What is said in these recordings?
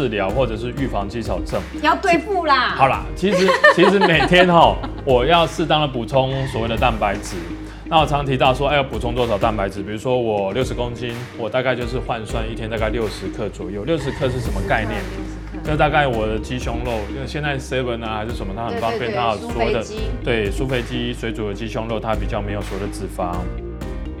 治疗或者是预防肌少症。你要对付啦。好啦，其实 其实每天哈，我要适当的补充所谓的蛋白质。那我常提到说，哎，要补充多少蛋白质？比如说我六十公斤，我大概就是换算一天大概六十克左右。六十克是什么概念？就大概我的鸡胸肉，因为现在 seven 啊还是什么，它很方便，它有所谓的对酥肥鸡水煮的鸡胸肉，它比较没有所谓的脂肪。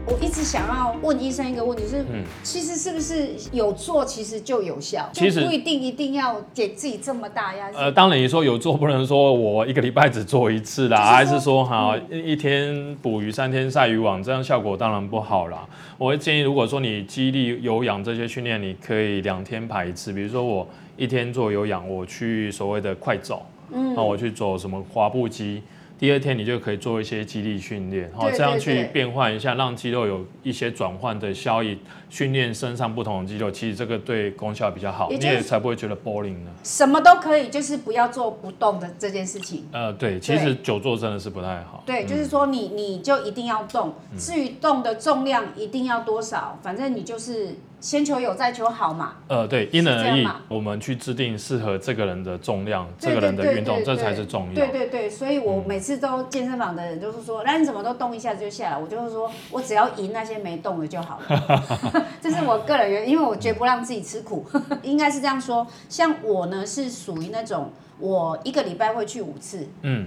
我一直想要问医生一个问题，是，其实是不是有做其实就有效？其实不一定一定要给自己这么大压力。呃，当然你说有做，不能说我一个礼拜只做一次啦，还是说哈一天捕鱼三天晒渔网，这样效果当然不好啦。我会建议，如果说你肌力有氧这些训练，你可以两天排一次。比如说我一天做有氧，我去所谓的快走，嗯，那我去走什么滑步机。第二天你就可以做一些肌力训练，好，这样去变换一下，让肌肉有一些转换的效益，训练身上不同的肌肉，其实这个对功效比较好，你也才不会觉得 boring 呢。什么都可以，就是不要做不动的这件事情。呃，对，其实久坐真的是不太好。对，就是说你你就一定要动，至于动的重量一定要多少，反正你就是。先求有，再求好嘛。呃，对，因人而异。我们去制定适合这个人的重量，这个人的运动，这才是重要。对对对，所以我每次都健身房的人就是说，那你怎么都动一下子就下来？我就是说我只要赢那些没动的就好了。这是我个人原因，因为我绝不让自己吃苦。应该是这样说，像我呢是属于那种，我一个礼拜会去五次。嗯。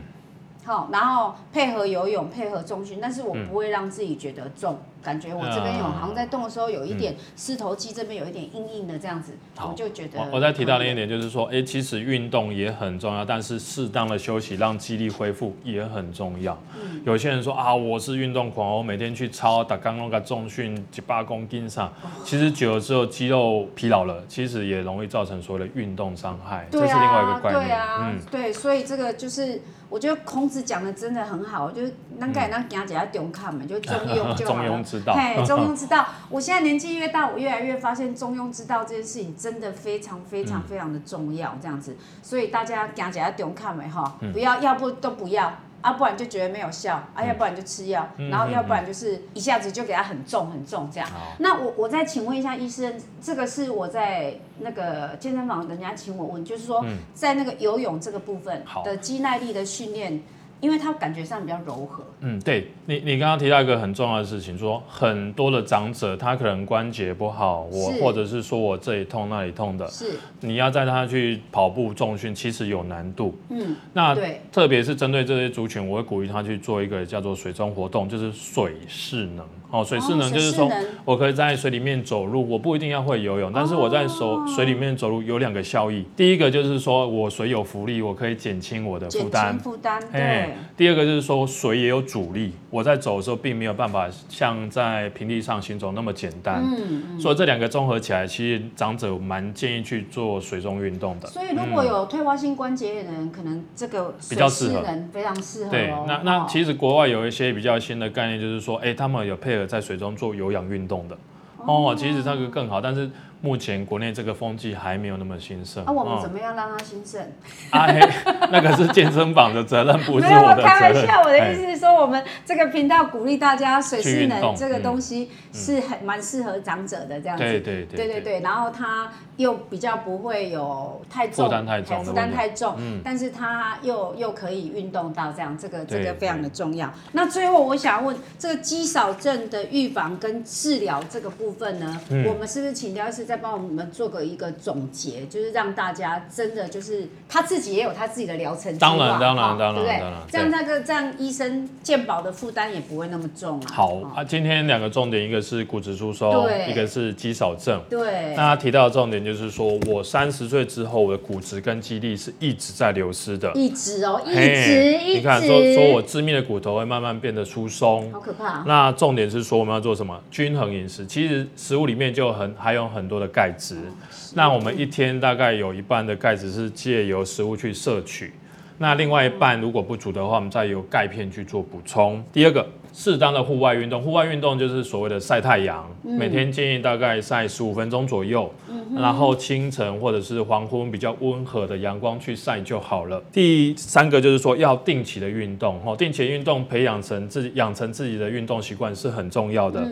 好，然后配合游泳，配合重训，但是我不会让自己觉得重。感觉我这边有好像在动的时候有一点四头肌这边有一点硬硬的这样子，我就觉得。我再提到另一点就是说，哎，其实运动也很重要，但是适当的休息让肌力恢复也很重要。有些人说啊，我是运动狂，我每天去操打刚那个重训几八公斤上，其实久了之后肌肉疲劳了，其实也容易造成所谓的运动伤害，这是另外一个观念。对啊，嗯，对，所以这个就是我觉得孔子讲的真的很好，就是那个那讲起来中看嘛，就中庸就好了。嘿，中庸之道。我现在年纪越大，我越来越发现中庸之道这件事情真的非常非常非常的重要。这样子，所以大家讲起来中看没哈，不要要不都不要啊，不然就觉得没有效啊，要不然就吃药，然后要不然就是一下子就给他很重很重这样。那我我再请问一下医生，这个是我在那个健身房人家请我问，就是说在那个游泳这个部分的肌耐力的训练。因为它感觉上比较柔和。嗯，对你，你刚刚提到一个很重要的事情，说很多的长者他可能关节不好，我或者是说我这里痛那里痛的，是你要带他去跑步重训，其实有难度。嗯，那对，特别是针对这些族群，我会鼓励他去做一个叫做水中活动，就是水势能。哦，水势能就是说，我可以在水里面走路，我不一定要会游泳，但是我在手水里面走路有两个效益。第一个就是说我水有浮力，我可以减轻我的负担。负担。对。第二个就是说水也有阻力，我在走的时候并没有办法像在平地上行走那么简单。嗯嗯。所以这两个综合起来，其实长者蛮建议去做水中运动的。所以如果有退化性关节炎的人，可能这个比较适合，非常适合。对，那那其实国外有一些比较新的概念，就是说，哎，他们有配合。在水中做有氧运动的哦，其实这个更好，但是。目前国内这个风气还没有那么兴盛。那我们怎么样让它兴盛？啊，那个是健身房的责任，不是我的开玩笑，我的意思是说，我们这个频道鼓励大家水势能这个东西是很蛮适合长者的这样子。对对对对对对。然后它又比较不会有太重负担太重，负担太重。嗯。但是它又又可以运动到这样，这个这个非常的重要。那最后我想问，这个肌少症的预防跟治疗这个部分呢，我们是不是请教是在？再帮我们做个一个总结，就是让大家真的就是他自己也有他自己的疗程当然当然当然，对不对？这样那个这样医生健保的负担也不会那么重啊。好啊，今天两个重点，一个是骨质疏松，一个是肌少症。对。那他提到的重点就是说，我三十岁之后，我的骨质跟肌力是一直在流失的。一直哦，一直一直。你看，说说我致命的骨头会慢慢变得疏松，好可怕。那重点是说我们要做什么？均衡饮食。其实食物里面就很还有很多的。钙质，那我们一天大概有一半的钙质是借由食物去摄取，那另外一半如果不足的话，我们再由钙片去做补充。第二个，适当的户外运动，户外运动就是所谓的晒太阳，每天建议大概晒十五分钟左右。然后清晨或者是黄昏比较温和的阳光去晒就好了。第三个就是说要定期的运动，哦，定期运动培养成自己养成自己的运动习惯是很重要的。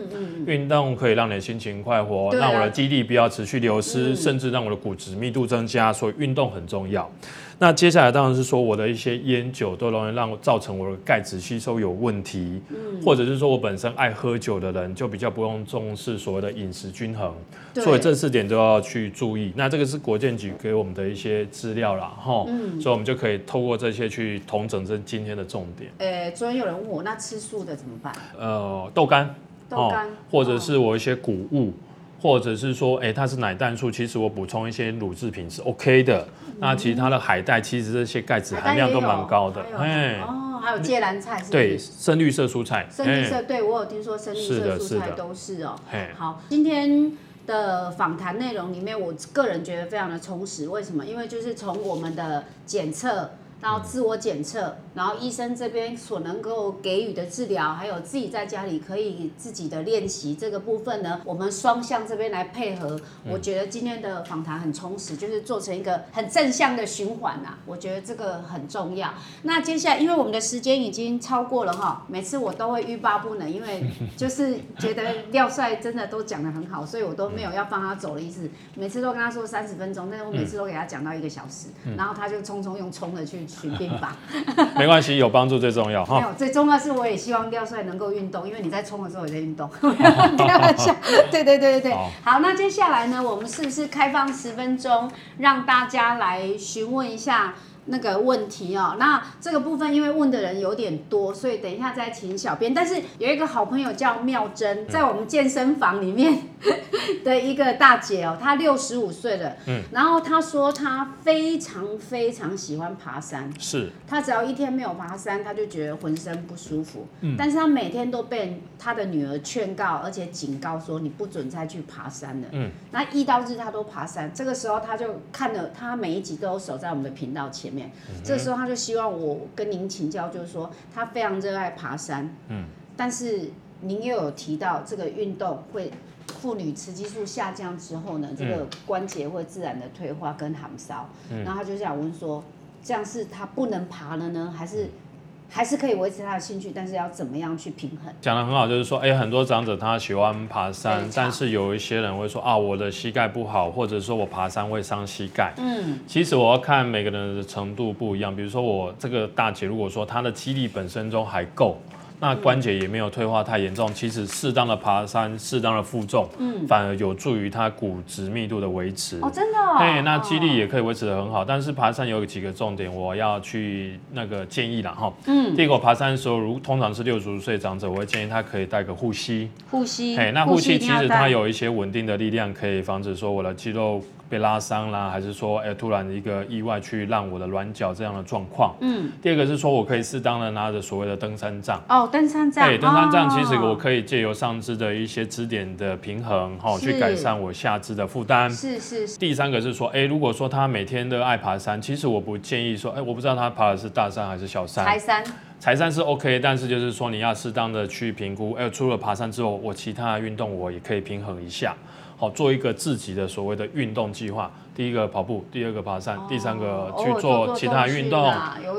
运动可以让你的心情快活，让我的肌力不要持续流失，甚至让我的骨质密度增加，所以运动很重要。那接下来当然是说我的一些烟酒都容易让造成我的钙质吸收有问题，嗯，或者是说我本身爱喝酒的人就比较不用重视所谓的饮食均衡，所以这四点都要去注意。那这个是国健局给我们的一些资料啦，哈，嗯，所以我们就可以透过这些去统整这今天的重点。呃，昨天有人问我，那吃素的怎么办？呃，豆干，豆干，或者是我一些谷物。或者是说，哎，它是奶蛋素，其实我补充一些乳制品是 OK 的。那其他的海带，其实这些钙质含量都蛮高的。哎，哦，还有芥蓝菜是，对，深绿色蔬菜，深绿色，对我有听说深绿色蔬菜都是哦。好，今天的访谈内容里面，我个人觉得非常的充实。为什么？因为就是从我们的检测。然后自我检测，然后医生这边所能够给予的治疗，还有自己在家里可以自己的练习这个部分呢，我们双向这边来配合。我觉得今天的访谈很充实，就是做成一个很正向的循环呐。我觉得这个很重要。那接下来，因为我们的时间已经超过了哈，每次我都会欲罢不能，因为 就是觉得廖帅真的都讲得很好，所以我都没有要放他走的意思。每次都跟他说三十分钟，但是我每次都给他讲到一个小时，然后他就匆匆用冲的去。循兵法，没关系，有帮助最重要哈。没有，最重要是我也希望廖帅能够运动，因为你在冲的时候也在运动。开玩笑，对对对对对。好，那接下来呢，我们是不是开放十分钟，让大家来询问一下？那个问题哦，那这个部分因为问的人有点多，所以等一下再请小编。但是有一个好朋友叫妙珍，在我们健身房里面 的一个大姐哦，她六十五岁了，嗯，然后她说她非常非常喜欢爬山，是，她只要一天没有爬山，她就觉得浑身不舒服，嗯，但是她每天都被她的女儿劝告，而且警告说你不准再去爬山了，嗯，那一到日她都爬山，这个时候她就看了，她每一集都有守在我们的频道前。面，这时候她就希望我跟您请教，就是说她非常热爱爬山，嗯，但是您又有提到这个运动会妇女雌激素下降之后呢，这个关节会自然的退化跟寒烧，然后他就想问说，这样是他不能爬了呢，还是？还是可以维持他的兴趣，但是要怎么样去平衡？讲的很好，就是说，哎，很多长者他喜欢爬山，但是有一些人会说啊，我的膝盖不好，或者说我爬山会伤膝盖。嗯，其实我要看每个人的程度不一样。比如说我这个大姐，如果说她的肌力本身中还够。那关节也没有退化太严重，其实适当的爬山、适当的负重，嗯，反而有助于它骨质密度的维持。哦，真的？对，那肌力也可以维持的很好。但是爬山有几个重点，我要去那个建议了哈。嗯，第一个爬山的时候，如通常是六十岁长者，我会建议他可以带个护膝。护膝。嘿，那护膝其实它有一些稳定的力量，可以防止说我的肌肉。被拉伤啦，还是说，哎，突然一个意外去让我的软脚这样的状况？嗯。第二个是说，我可以适当的拿着所谓的登山杖。哦，登山杖。对，登山杖其实我可以借由上肢的一些支点的平衡，哈，去改善我下肢的负担。是是是。第三个是说，哎，如果说他每天都爱爬山，其实我不建议说，哎，我不知道他爬的是大山还是小山。柴山。柴山是 OK，但是就是说你要适当的去评估，哎，除了爬山之后，我其他的运动我也可以平衡一下，好，做一个自己的所谓的运动计划。第一个跑步，第二个爬山，第三个去做其他运动，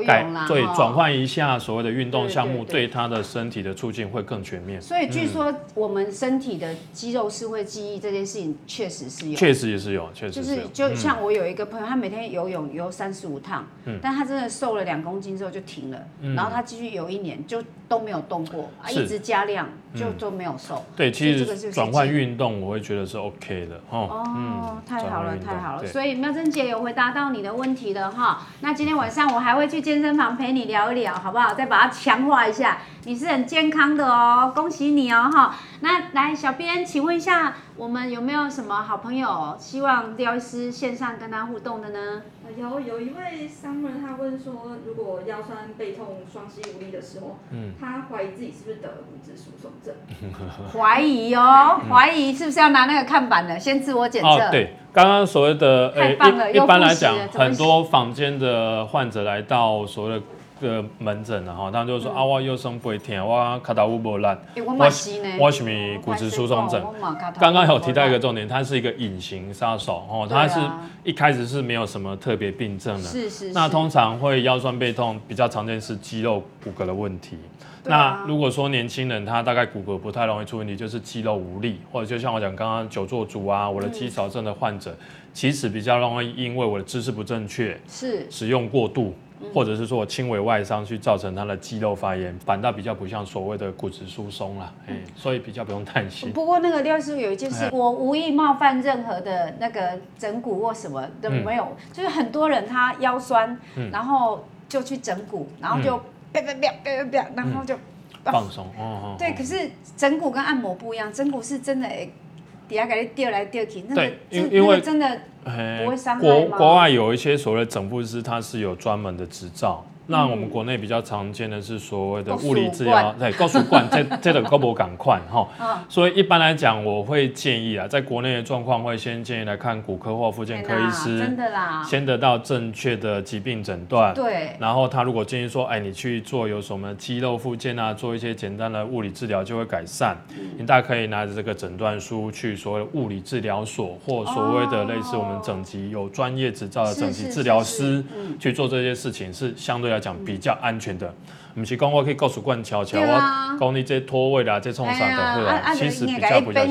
改对转换一下所谓的运动项目，对他的身体的促进会更全面。所以据说我们身体的肌肉是会记忆这件事情，确实是有，确实也是有，确实就是就像我有一个朋友，他每天游泳游三十五趟，但他真的瘦了两公斤之后就停了，然后他继续游一年就都没有动过，啊一直加量就都没有瘦。对，其实转换运动我会觉得是 OK 的哦，哦太好了，太好了。所以妙珍姐有回答到你的问题了哈，那今天晚上我还会去健身房陪你聊一聊，好不好？再把它强化一下，你是很健康的哦，恭喜你哦哈。那来，小编，请问一下，我们有没有什么好朋友希望廖医师线上跟他互动的呢？有有一位 summer，他问说，如果腰酸背痛、双膝无力的时候，嗯，他怀疑自己是不是得了骨质疏松症？怀疑哦，怀疑是不是要拿那个看板的，先自我检测？哦，对，刚刚所谓的，呃，一一般来讲，很多坊间的患者来到所谓的。个门诊了哈，他就说啊，我腰酸背痛，我卡到乌波烂，我我什么骨质疏松症。刚刚有提到一个重点，它是一个隐形杀手哦，它是一开始是没有什么特别病症的。是是。那通常会腰酸背痛，比较常见是肌肉骨骼的问题。那如果说年轻人他大概骨骼不太容易出问题，就是肌肉无力，或者就像我讲刚刚久坐族啊，我的肌少症的患者，其实比较容易因为我的姿势不正确，是使用过度，或者是说我轻微外伤去造成他的肌肉发炎，反倒比较不像所谓的骨质疏松了，哎，所以比较不用担心。不过那个廖师傅有一件事，我无意冒犯任何的那个整骨或什么都没有，就是很多人他腰酸，然后就去整骨，然后就。别别别别别，然后就放松哦。对，可是整骨跟按摩不一样，整骨是真的底下给你吊来吊去，那个因因为真的不会伤害国国外有一些所谓的整复师，他是有专门的执照。那我们国内比较常见的是所谓的物理治疗，对，高速灌，这 这个高波赶快哈。所以一般来讲，我会建议啊，在国内的状况会先建议来看骨科或附件科医师，真的啦，先得到正确的疾病诊断。对。然后他如果建议说，哎，你去做有什么肌肉复健啊，做一些简单的物理治疗就会改善。你大家可以拿着这个诊断书去所谓物理治疗所或所谓的类似我们整脊有专业执照的整脊治疗师去做这些事情，是相对。来讲比较安全的。不是讲我可以告诉冠悄悄，我讲你这脱位啦，这冲啥的，会啊，其实比较不对，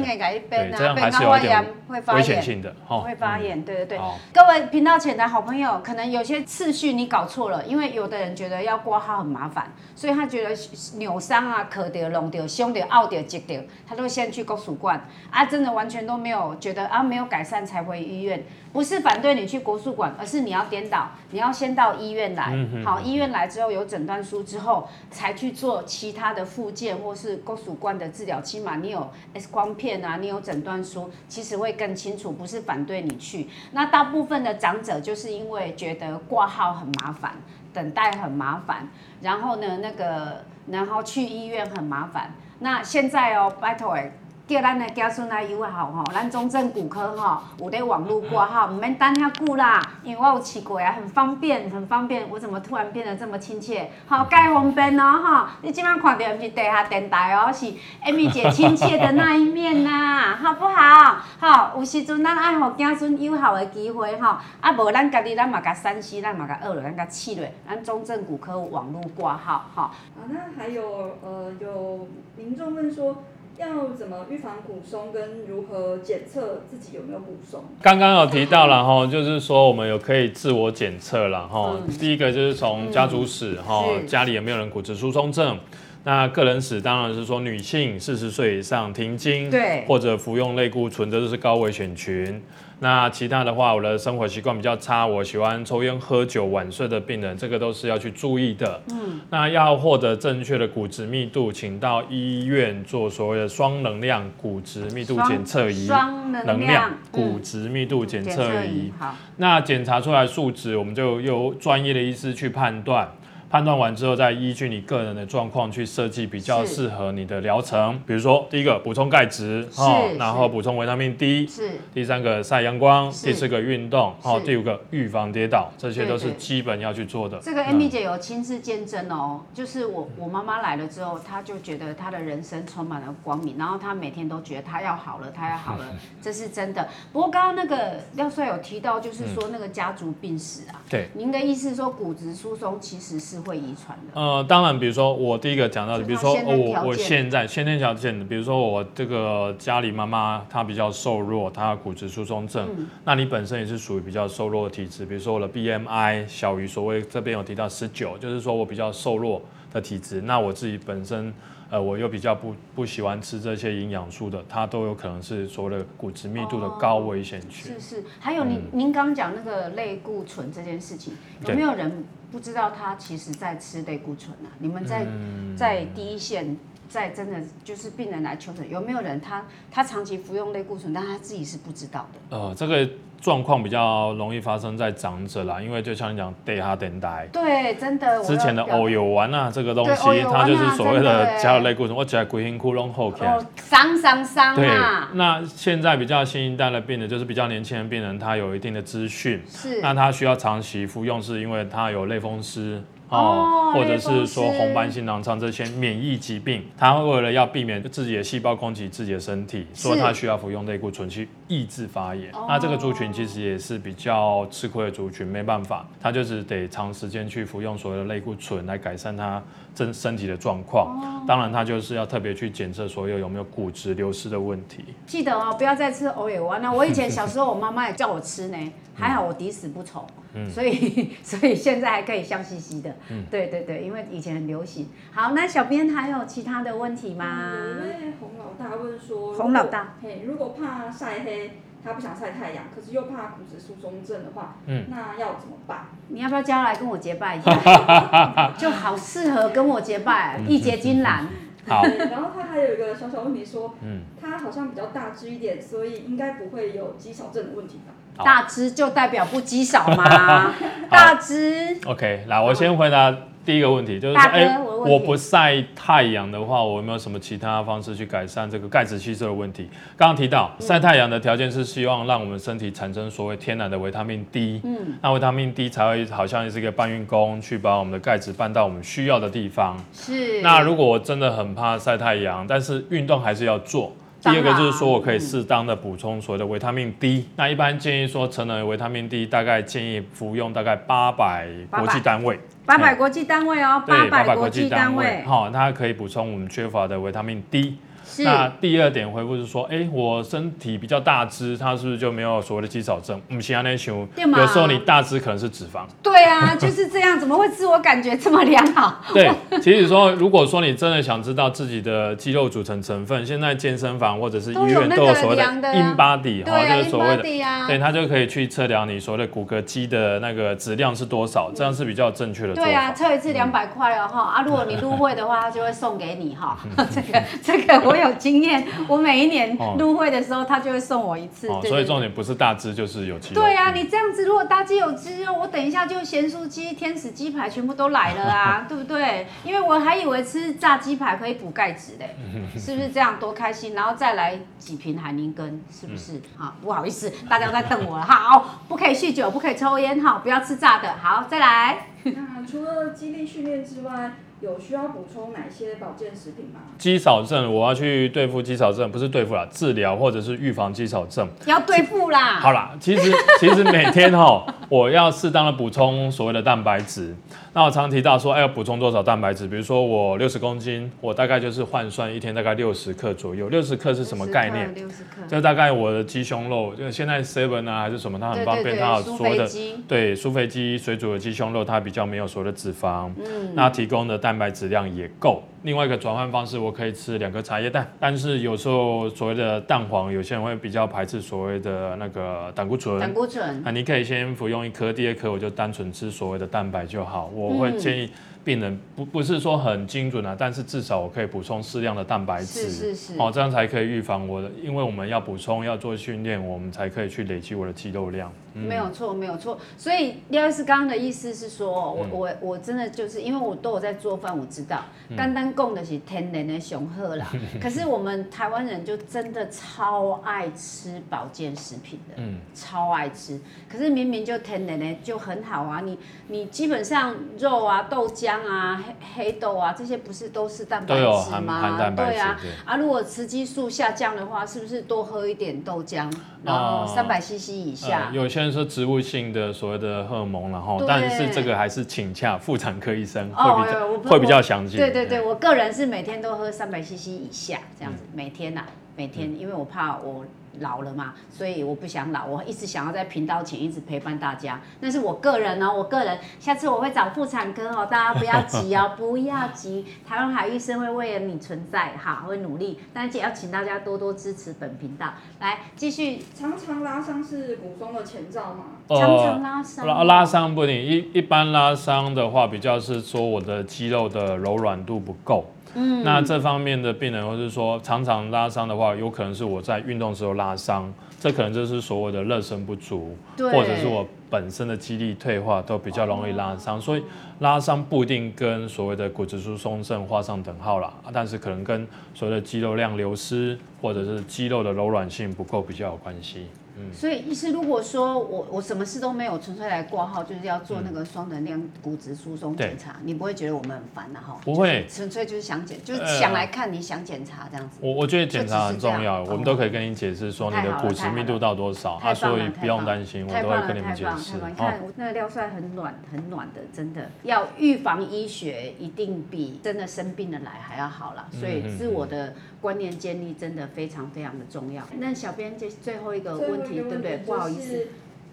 这样还是有点危险性的，会发炎，对对对。各位频道前的好朋友，可能有些次序你搞错了，因为有的人觉得要挂号很麻烦，所以他觉得扭伤啊、磕掉、弄掉、胸掉、凹掉、挤掉，他都先去国术馆啊，真的完全都没有觉得啊，没有改善才回医院。不是反对你去国术馆，而是你要颠倒，你要先到医院来，好，医院来之后有诊断书之后。才去做其他的附件或是骨髓冠的治疗，起码你有 X 光片啊，你有诊断书，其实会更清楚。不是反对你去，那大部分的长者就是因为觉得挂号很麻烦，等待很麻烦，然后呢，那个然后去医院很麻烦。那现在哦，拜托诶。叫咱的子孙来友好吼，咱中正骨科吼有咧网络挂号，唔免等遐久啦。因为我有试过啊，很方便，很方便。我怎么突然变得这么亲切？好，介方便哦吼！你今晚看到毋是地下电台哦，是 Amy 姐亲切的那一面呐，好不好？好，有时阵咱爱互子孙友好的机会吼，啊无咱家己咱嘛甲山西，咱嘛甲二了，咱甲试落，咱中正骨科网络挂号哈。啊，那还有呃，有民众问说。要怎么预防骨松，跟如何检测自己有没有骨松？刚刚有提到了哈，就是说我们有可以自我检测了哈。第一个就是从家族史哈，家里有没有人骨质疏松症？那个人史当然是说女性四十岁以上停经，对，或者服用类固醇，这都是高危险群。那其他的话，我的生活习惯比较差，我喜欢抽烟喝酒晚睡的病人，这个都是要去注意的。嗯，那要获得正确的骨质密度，请到医院做所谓的双能量骨质密度检测仪。双能量骨质密度检测仪。好，那检查出来数值，我们就由专业的医师去判断。判断完之后，再依据你个人的状况去设计比较适合你的疗程。比如说，第一个补充钙质，哦，然后补充维他命 D，是。第三个晒阳光，第四个运动，哦，第五个预防跌倒，这些都是基本要去做的。这个 Amy 姐有亲自见证哦，就是我我妈妈来了之后，她就觉得她的人生充满了光明，然后她每天都觉得她要好了，她要好了，这是真的。不过刚刚那个廖帅有提到，就是说那个家族病史啊，对，您的意思是说骨质疏松其实是。会遗传的。呃，当然，比如说我第一个讲到的，比如说我我现在先天条件的，比如说我这个家里妈妈她比较瘦弱，她骨质疏松症，那你本身也是属于比较瘦弱的体质，比如说我的 BMI 小于所谓这边有提到十九，就是说我比较瘦弱的体质，那我自己本身呃我又比较不不喜欢吃这些营养素的，它都有可能是所谓的骨质密度的高危险群。是是，还有您您刚讲那个类固醇这件事情，有没有人？不知道他其实在吃类固醇啊？你们在在第一线，在真的就是病人来求诊，有没有人他他长期服用类固醇，但他自己是不知道的？呃，这个。状况比较容易发生在长者啦，因为就像你讲，对哈等待。对，真的。之前的偶有丸啊，这个东西，它就是所谓的加了类固醇，我起来鬼辛窟窿后天。伤伤伤对，那现在比较新一代的病人，就是比较年轻的病人，他有一定的资讯，是，那他需要长期服用，是因为他有类风湿。哦，或者是说红斑性狼疮这些免疫疾病，它为了要避免自己的细胞攻击自己的身体，所以它需要服用类固醇去抑制发炎。那这个族群其实也是比较吃亏的族群，没办法，它就是得长时间去服用所谓的类固醇来改善他身身体的状况。当然，他就是要特别去检测所有有没有骨质流失的问题。记得哦，不要再吃欧野丸了。我以前小时候，我妈妈也叫我吃呢，还好我抵死不从。所以，所以现在还可以笑嘻嘻的。嗯，对对对，因为以前很流行。好，那小编还有其他的问题吗？因为洪老大问说，洪老大，嘿，如果怕晒黑，他不想晒太阳，可是又怕骨质疏松症的话，嗯，那要怎么办？你要不要叫来跟我结拜一下？就好适合跟我结拜，一结金兰。好，然后他还有一个小小问题说，嗯，他好像比较大只一点，所以应该不会有肌少症的问题吧？大只就代表不肌少吗？大只。OK，来，我先回答第一个问题，就是说，哎，我不晒太阳的话，我有没有什么其他方式去改善这个钙质吸收的问题？刚刚提到晒太阳的条件是希望让我们身体产生所谓天然的维他命 D，嗯，那维他命 D 才会好像是一个搬运工，去把我们的钙质搬到我们需要的地方。是。那如果我真的很怕晒太阳，但是运动还是要做。第二个就是说我可以适当的补充所谓的维他命 D，那一般建议说成人维他命 D 大概建议服用大概八百国际单位，八百国际单位哦，八百国际单位，好，它可以补充我们缺乏的维他命 D。那第二点回复是说，哎，我身体比较大只，它是不是就没有所谓的肌少症？我们其他那些有时候你大只可能是脂肪。对啊，就是这样，怎么会自我感觉这么良好？对，其实说，如果说你真的想知道自己的肌肉组成成分，现在健身房或者是医院都有所谓的 in body，哈，就是所谓的，对，他就可以去测量你所谓的骨骼肌的那个质量是多少，这样是比较正确的。对啊，测一次两百块哦，哈啊，如果你入会的话，他就会送给你哈，这个这个我有。有经验，我每一年入会的时候，他就会送我一次。所以重点不是大只，就是有肌肉。对啊，你这样子，如果大肌有肌肉，我等一下就咸酥鸡、天使鸡排全部都来了啊，对不对？因为我还以为吃炸鸡排可以补钙质嘞，是不是这样？多开心！然后再来几瓶海宁根，是不是？好，不好意思，大家都在瞪我了。好，不可以酗酒，不可以抽烟，哈，不要吃炸的。好，再来。那除了肌力训练之外，有需要补充哪些保健食品吗？肌少症，我要去对付肌少症，不是对付啦，治疗或者是预防肌少症。要对付啦。好啦，其实其实每天哈，我要适当的补充所谓的蛋白质。那我常提到说，哎，要补充多少蛋白质？比如说我六十公斤，我大概就是换算一天大概六十克左右。六十克是什么概念？六十克。就大概我的鸡胸肉，就现在 seven 啊还是什么，它很方便，它有所谓的对苏肥鸡水煮的鸡胸肉，它比较没有所谓的脂肪，嗯，那提供的蛋白质量也够。另外一个转换方式，我可以吃两颗茶叶蛋，但是有时候所谓的蛋黄，有些人会比较排斥所谓的那个胆固醇。胆固醇。啊你可以先服用一颗，第二颗我就单纯吃所谓的蛋白就好。我会建议。病人不不是说很精准啊，但是至少我可以补充适量的蛋白质，是是是，哦，这样才可以预防我的，因为我们要补充要做训练，我们才可以去累积我的肌肉量。没有错，没有错。所以廖医师刚刚的意思是说，我我我真的就是因为我都有在做饭，我知道，单单供的是天然的雄鹤啦。可是我们台湾人就真的超爱吃保健食品的，嗯，超爱吃。可是明明就天然的就很好啊，你你基本上肉啊、豆浆啊、黑黑豆啊这些不是都是蛋白质吗？对啊，啊，如果雌激素下降的话，是不是多喝一点豆浆，然后三百 CC 以下？有些。说植物性的所谓的荷尔蒙，然后但是这个还是请洽妇产科医生会比较会比较详细。对对对，我个人是每天都喝三百 CC 以下这样子，每天呐，每天，因为我怕我。老了嘛，所以我不想老，我一直想要在频道前一直陪伴大家。那是我个人哦，我个人，下次我会找妇产科哦，大家不要急哦，不要急，台湾海医生会为了你存在，哈，会努力。但是也要请大家多多支持本频道。来，继续。常常拉伤是骨松的前兆吗？常常拉伤。拉拉伤不一定，一一般拉伤的话，比较是说我的肌肉的柔软度不够。嗯，那这方面的病人，或是说常常拉伤的话，有可能是我在运动时候拉伤，这可能就是所谓的热身不足，或者是我本身的肌力退化，都比较容易拉伤。所以拉伤不一定跟所谓的骨质疏松症画上等号啦，但是可能跟所谓的肌肉量流失，或者是肌肉的柔软性不够比较有关系。所以医师如果说我我什么事都没有，纯粹来挂号，就是要做那个双能量骨质疏松检查，你不会觉得我们很烦的哈？不会，纯粹就是想检，就是想来看你想检查这样子。我我觉得检查很重要，我们都可以跟你解释说你的骨质密度到多少，啊，所以不用担心，我都会跟你们解释。你看那个廖帅很暖很暖的，真的要预防医学一定比真的生病的来还要好了，所以自我的观念建立真的非常非常的重要。那小编这最后一个问题，对不对？不好意思，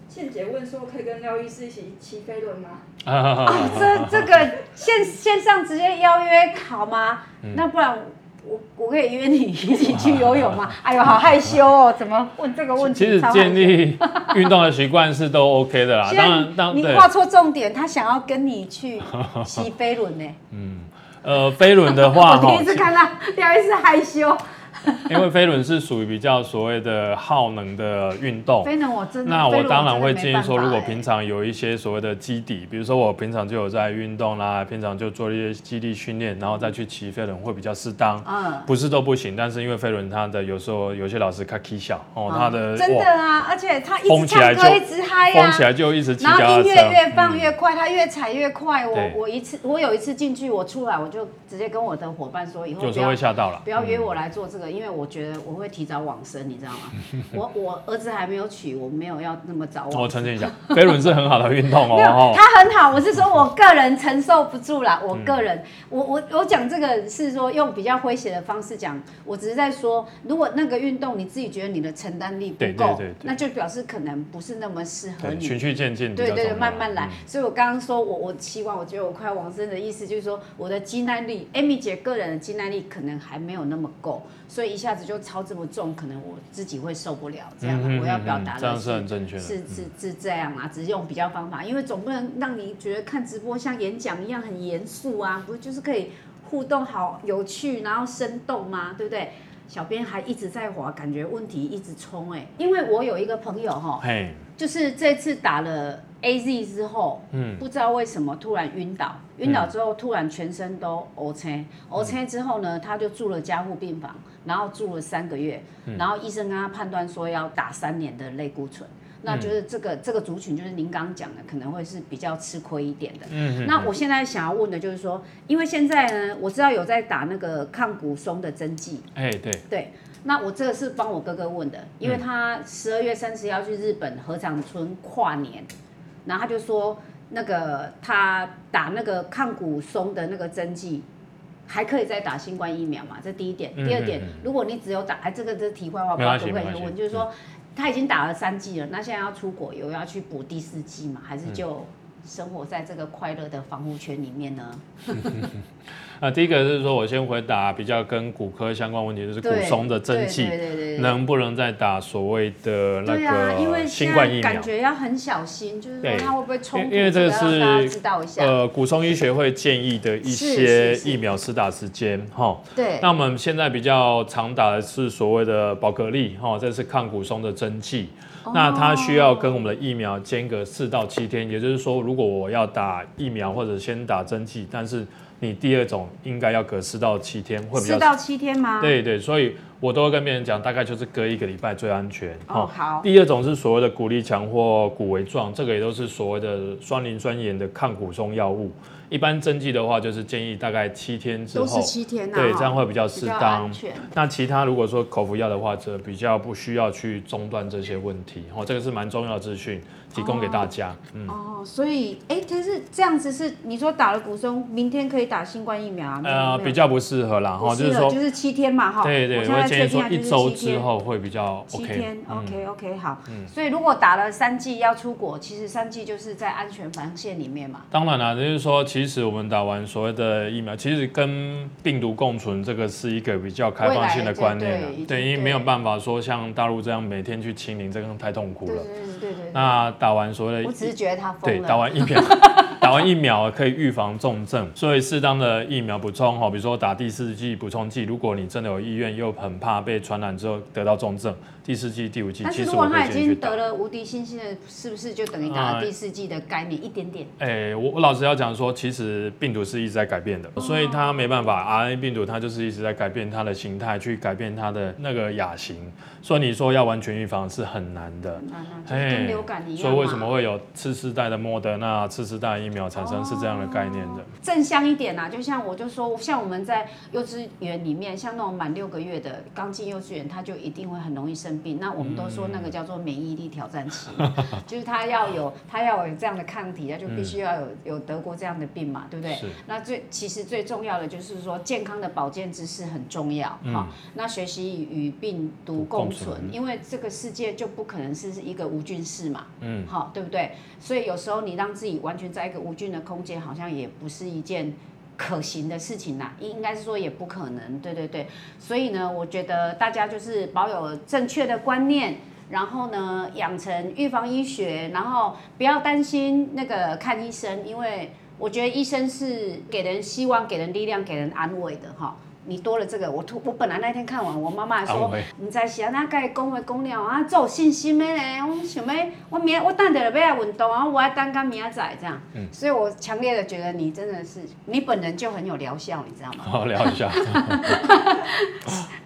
倩姐问说可以跟廖医师一起骑飞轮吗？啊，这这个线线上直接邀约好吗？那不然我我可以约你一起去游泳吗？哎呦，好害羞哦，怎么问这个问题？其实建立运动的习惯是都 OK 的啦。当然，当你画错重点，他想要跟你去骑飞轮呢。嗯，呃，飞轮的话，我第一次看到廖医师害羞。因为飞轮是属于比较所谓的耗能的运动，飞轮我真那我当然会建议说，如果平常有一些所谓的基底，比如说我平常就有在运动啦，平常就做一些基地训练，然后再去骑飞轮会比较适当。嗯，不是都不行，但是因为飞轮它的有时候有些老师看 K 小哦，他的真的啊，而且他一直唱歌一直嗨呀，疯起来就一直骑，然后音乐越放越快，他越踩越快。我我一次我有一次进去，我出来我就直接跟我的伙伴说，以后有时候会吓到了，不要约我来做这个，因为我觉得我。我会提早往生，你知道吗？我我儿子还没有娶，我没有要那么早。我澄清一下，飞轮是很好的运动哦。它很好，我是说我个人承受不住啦。我个人，我我我讲这个是说用比较诙谐的方式讲，我只是在说，如果那个运动你自己觉得你的承担力不够，那就表示可能不是那么适合你。循序渐进，对对对，慢慢来。所以我刚刚说我我期望，我觉得我快要往生的意思就是说，我的肌耐力，Amy 姐个人的肌耐力可能还没有那么够，所以一下子就超这么重，可能。我自己会受不了这样的，我要表达的是是是是这样啊，只是用比较方法，因为总不能让你觉得看直播像演讲一样很严肃啊，不就是可以互动好有趣，然后生动吗？对不对？小编还一直在滑，感觉问题一直冲哎，因为我有一个朋友哈，就是这次打了。A Z 之后，嗯，不知道为什么突然晕倒，晕倒之后突然全身都 O 青，O 青之后呢，他就住了加护病房，然后住了三个月，然后医生跟他判断说要打三年的类固醇，那就是这个这个族群就是您刚刚讲的，可能会是比较吃亏一点的。嗯那我现在想要问的就是说，因为现在呢，我知道有在打那个抗骨松的针剂。哎，对。对，那我这个是帮我哥哥问的，因为他十二月三十要去日本合掌村跨年。然后他就说，那个他打那个抗骨松的那个针剂，还可以再打新冠疫苗嘛？这第一点。第二点，如果你只有打，哎，这个这题外话，不可以问，就是说他已经打了三剂了，那现在要出国，有要去补第四剂嘛？还是就生活在这个快乐的防护圈里面呢？那 第一个是说，我先回答比较跟骨科相关问题，就是骨松的针剂能不能再打所谓的那个新冠疫苗？感觉要很小心，就是说它会不会冲突？因为这个是呃骨松医学会建议的一些疫苗施打时间哈。对。那我们现在比较常打的是所谓的宝格丽哈，这是抗骨松的针剂。那它需要跟我们的疫苗间隔四到七天，也就是说，如果我要打疫苗或者先打针剂，但是你第二种应该要隔四到七天，会比较四到七天吗？对对，所以我都会跟别人讲，大概就是隔一个礼拜最安全。哦，好。第二种是所谓的骨力强或骨微状，这个也都是所谓的双磷酸盐的抗骨松药物。一般针剂的话，就是建议大概七天之后，都是七天对，这样会比较适当。那其他如果说口服药的话，则比较不需要去中断这些问题。哦，这个是蛮重要的资讯。提供给大家，嗯哦，所以哎，但是这样子，是你说打了骨松，明天可以打新冠疫苗啊？呃，比较不适合啦，哈，就是说就是七天嘛，哈，对对，我会建议说一周之后会比较 OK。七天，OK OK，好。所以如果打了三剂要出国，其实三剂就是在安全防线里面嘛。当然啦，就是说，其实我们打完所谓的疫苗，其实跟病毒共存这个是一个比较开放性的观念了，对，因为没有办法说像大陆这样每天去清零，这个太痛苦了。对对对。那打完所谓的，我只是觉得他对打完疫苗，打完疫苗 可以预防重症，所以适当的疫苗补充哈，比如说打第四剂补充剂，如果你真的有意愿又很怕被传染之后得到重症，第四季、第五季，但是如果他已经得了无敌星星的，是不是就等于打了第四季的概念一点点？哎，我我老实要讲说，其实病毒是一直在改变的，所以它没办法，RNA 病毒它就是一直在改变它的形态，去改变它的那个亚型。所以你说要完全预防是很难的，跟流感一样。所以为什么会有次世代的莫德纳、次世代疫苗产生是这样的概念的？正向一点啊，就像我就说，像我们在幼稚园里面，像那种满六个月的刚进幼稚园，他就一定会很容易生病。那我们都说那个叫做免疫力挑战期，就是他要有他要有这样的抗体，他就必须要有有得过这样的病嘛，对不对？那最其实最重要的就是说健康的保健知识很重要哈。那学习与病毒共。存，因为这个世界就不可能是一个无菌室嘛，嗯，好，对不对？所以有时候你让自己完全在一个无菌的空间，好像也不是一件可行的事情呐，应该是说也不可能，对对对。所以呢，我觉得大家就是保有正确的观念，然后呢，养成预防医学，然后不要担心那个看医生，因为我觉得医生是给人希望、给人力量、给人安慰的哈。你多了这个，我突我本来那天看完，我妈妈还说，唔知是安那甲伊讲话讲了啊，做信心的咧，我想要我明我等下就要来运动啊，我要等到明仔载这样，所以我强烈的觉得你真的是，你本人就很有疗效，你知道吗？好疗效。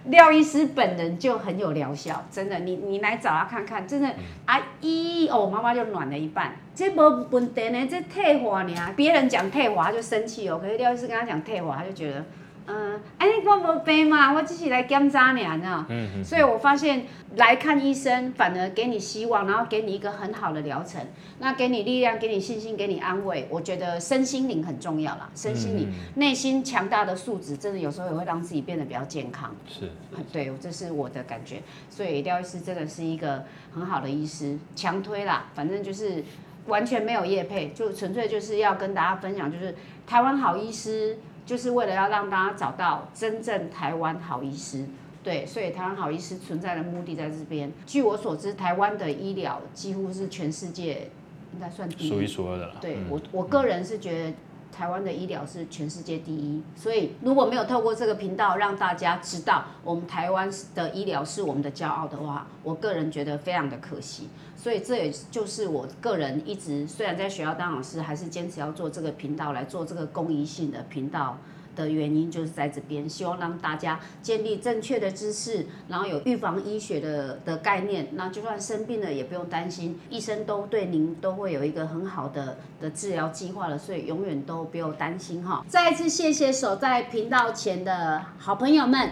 廖医师本人就很有疗效，真的，你你来找他看看，真的，阿姨哦，妈妈就暖了一半，这无问题呢，这退化呢，别人讲退化他就生气哦，可是廖医师跟他讲退化，他就觉得。嗯，哎，我无病嘛，我只是来检查呢，你啊？嗯嗯。所以我发现来看医生，反而给你希望，然后给你一个很好的疗程，那给你力量，给你信心，给你安慰。我觉得身心灵很重要啦，身心灵内心强大的素质，真的有时候也会让自己变得比较健康。是。对，这是我的感觉。所以廖医师真的是一个很好的医师，强推啦。反正就是完全没有业配，就纯粹就是要跟大家分享，就是台湾好医师。就是为了要让大家找到真正台湾好医师，对，所以台湾好医师存在的目的在这边。据我所知，台湾的医疗几乎是全世界应该算数一数二的了。对我，我个人是觉得。台湾的医疗是全世界第一，所以如果没有透过这个频道让大家知道我们台湾的医疗是我们的骄傲的话，我个人觉得非常的可惜。所以这也就是我个人一直虽然在学校当老师，还是坚持要做这个频道来做这个公益性的频道。的原因就是在这边，希望让大家建立正确的知识，然后有预防医学的的概念，那就算生病了也不用担心，医生都对您都会有一个很好的的治疗计划了，所以永远都不用担心哈。再一次谢谢守在频道前的好朋友们，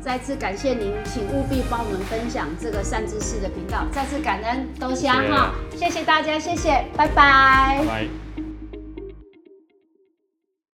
再次感谢您，请务必帮我们分享这个善知识的频道，再次感恩多谢哈，谢谢大家，谢谢，拜拜。